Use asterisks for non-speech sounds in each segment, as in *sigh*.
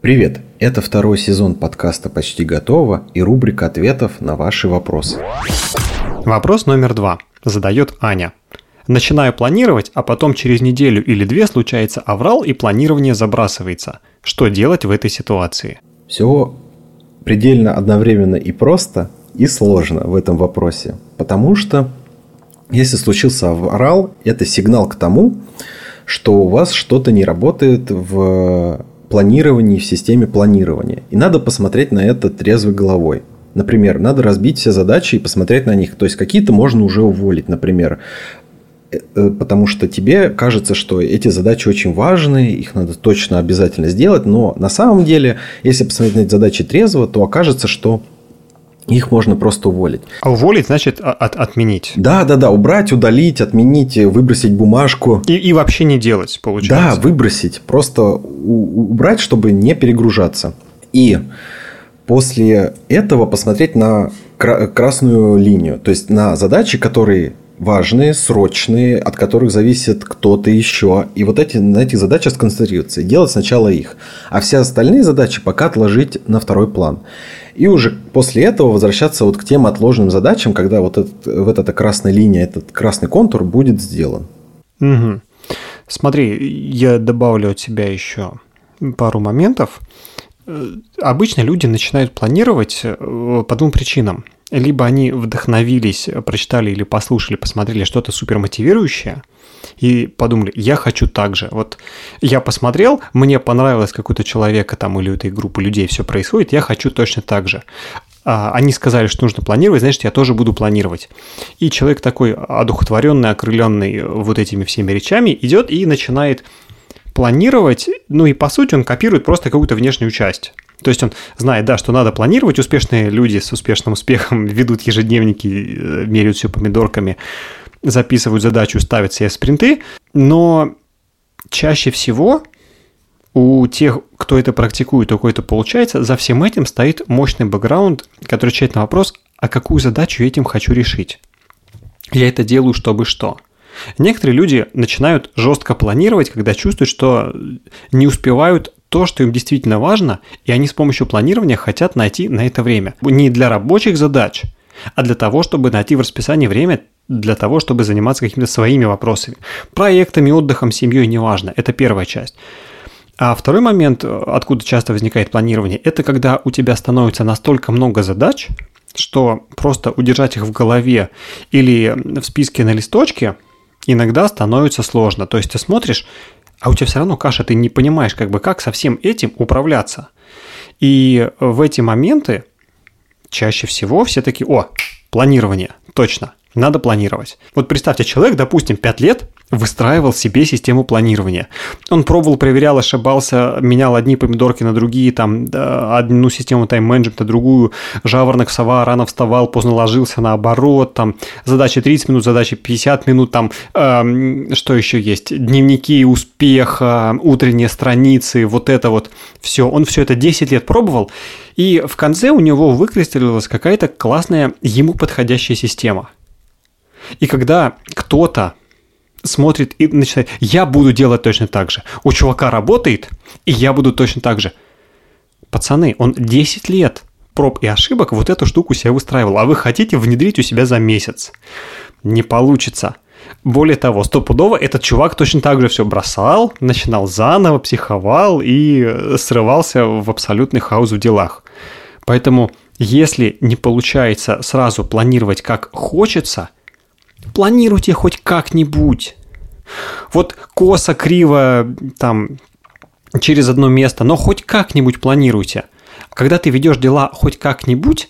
Привет! Это второй сезон подкаста «Почти готово» и рубрика ответов на ваши вопросы. Вопрос номер два. Задает Аня. Начинаю планировать, а потом через неделю или две случается аврал и планирование забрасывается. Что делать в этой ситуации? Все предельно одновременно и просто, и сложно в этом вопросе. Потому что если случился аврал, это сигнал к тому, что у вас что-то не работает в планировании, в системе планирования. И надо посмотреть на это трезвой головой. Например, надо разбить все задачи и посмотреть на них. То есть, какие-то можно уже уволить, например. Э, э, потому что тебе кажется, что эти задачи очень важны, их надо точно обязательно сделать. Но на самом деле, если посмотреть на эти задачи трезво, то окажется, что их можно просто уволить. А уволить значит от, отменить. Да, да, да. Убрать, удалить, отменить, выбросить бумажку. И, и вообще не делать, получается. Да, выбросить. Просто убрать, чтобы не перегружаться. И после этого посмотреть на красную линию. То есть на задачи, которые важные, срочные, от которых зависит кто-то еще. И вот эти, на этих задачах сконцентрироваться. И делать сначала их. А все остальные задачи пока отложить на второй план. И уже после этого возвращаться вот к тем отложенным задачам, когда вот, этот, вот эта красная линия, этот красный контур будет сделан. Угу. Смотри, я добавлю от себя еще пару моментов. Э, обычно люди начинают планировать э, по двум причинам либо они вдохновились, прочитали или послушали, посмотрели что-то супер мотивирующее и подумали, я хочу так же. Вот я посмотрел, мне понравилось какой-то человека там или у этой группы людей все происходит, я хочу точно так же. А, они сказали, что нужно планировать, значит, я тоже буду планировать. И человек такой одухотворенный, окрыленный вот этими всеми речами идет и начинает планировать, ну и по сути он копирует просто какую-то внешнюю часть. То есть он знает, да, что надо планировать. Успешные люди с успешным успехом *laughs* ведут ежедневники, э, меряют все помидорками, записывают задачу, ставят себе спринты. Но чаще всего у тех, кто это практикует, у кого это получается, за всем этим стоит мощный бэкграунд, который отвечает на вопрос, а какую задачу я этим хочу решить. Я это делаю, чтобы что? Некоторые люди начинают жестко планировать, когда чувствуют, что не успевают то, что им действительно важно, и они с помощью планирования хотят найти на это время. Не для рабочих задач, а для того, чтобы найти в расписании время для того, чтобы заниматься какими-то своими вопросами. Проектами, отдыхом, семьей, неважно. Это первая часть. А второй момент, откуда часто возникает планирование, это когда у тебя становится настолько много задач, что просто удержать их в голове или в списке на листочке иногда становится сложно. То есть ты смотришь, а у тебя все равно каша, ты не понимаешь, как бы как со всем этим управляться. И в эти моменты чаще всего все таки о, планирование, точно, надо планировать. Вот представьте, человек, допустим, 5 лет выстраивал себе систему планирования. Он пробовал, проверял, ошибался, менял одни помидорки на другие, там, одну систему тайм-менеджмента, другую, жаворонок, сова, рано вставал, поздно ложился, наоборот, там, задачи 30 минут, задачи 50 минут, там, э, что еще есть, дневники успеха, утренние страницы, вот это вот все. Он все это 10 лет пробовал, и в конце у него выкристаллилась какая-то классная ему подходящая система. И когда кто-то смотрит и начинает, я буду делать точно так же. У чувака работает, и я буду точно так же. Пацаны, он 10 лет проб и ошибок вот эту штуку себе выстраивал, а вы хотите внедрить у себя за месяц. Не получится. Более того, стопудово этот чувак точно так же все бросал, начинал заново, психовал и срывался в абсолютный хаос в делах. Поэтому, если не получается сразу планировать как хочется – Планируйте хоть как-нибудь. Вот косо, криво, там, через одно место, но хоть как-нибудь планируйте. Когда ты ведешь дела хоть как-нибудь,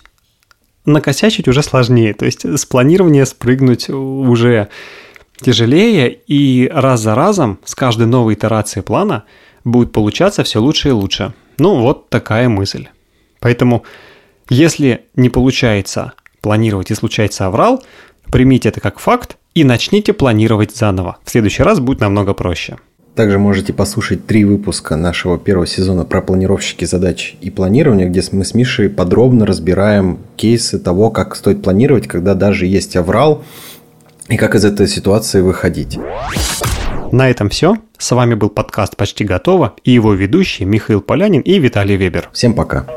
накосячить уже сложнее. То есть с планирования спрыгнуть уже тяжелее, и раз за разом с каждой новой итерацией плана будет получаться все лучше и лучше. Ну, вот такая мысль. Поэтому, если не получается планировать и случается аврал, Примите это как факт и начните планировать заново. В следующий раз будет намного проще. Также можете послушать три выпуска нашего первого сезона про планировщики задач и планирование, где мы с Мишей подробно разбираем кейсы того, как стоит планировать, когда даже есть аврал, и как из этой ситуации выходить. На этом все. С вами был подкаст «Почти готово» и его ведущие Михаил Полянин и Виталий Вебер. Всем пока.